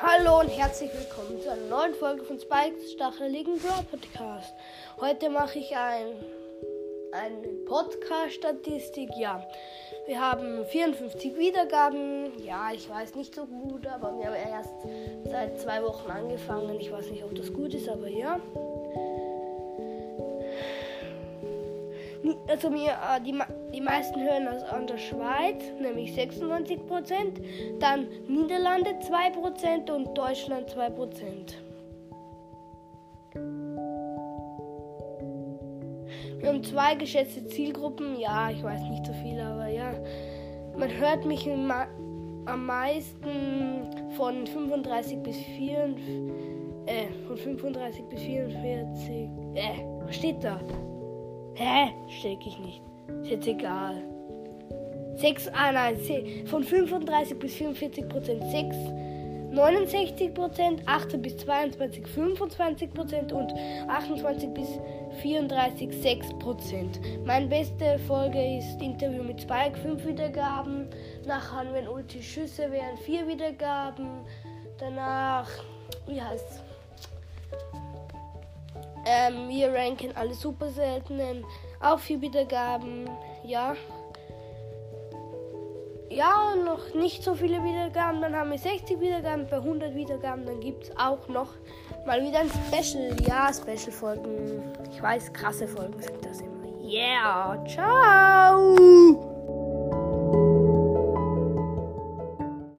Hallo und herzlich willkommen zu einer neuen Folge von Spikes Stacheligen Brawl Podcast. Heute mache ich ein, eine Podcast-Statistik. Ja, wir haben 54 Wiedergaben. Ja, ich weiß nicht so gut, aber wir haben erst seit zwei Wochen angefangen. Ich weiß nicht, ob das gut ist, aber ja. Also mir, äh, die, die meisten hören das an der Schweiz, nämlich 96%, dann Niederlande 2% und Deutschland 2%. Wir haben zwei geschätzte Zielgruppen, ja, ich weiß nicht so viel, aber ja. Man hört mich am meisten von 35 bis 44, äh, von 35 bis 44, äh, was steht da? Hä? Steck ich nicht. Ist jetzt egal. 6, ah nein, von 35 bis 44 Prozent 6, 69 Prozent, 18 bis 22 25 Prozent und 28 bis 34 6 Prozent. Meine beste Folge ist Interview mit Spike, 5 Wiedergaben. Nachher, wenn Ulti Schüsse wären, 4 Wiedergaben. Danach, wie heißt es? Ähm, wir ranken alle super seltenen. Auch vier Wiedergaben. Ja. Ja, noch nicht so viele Wiedergaben. Dann haben wir 60 Wiedergaben. Bei 100 Wiedergaben, dann gibt es auch noch mal wieder ein Special. Ja, Special-Folgen. Ich weiß, krasse Folgen sind das immer. Yeah, ciao.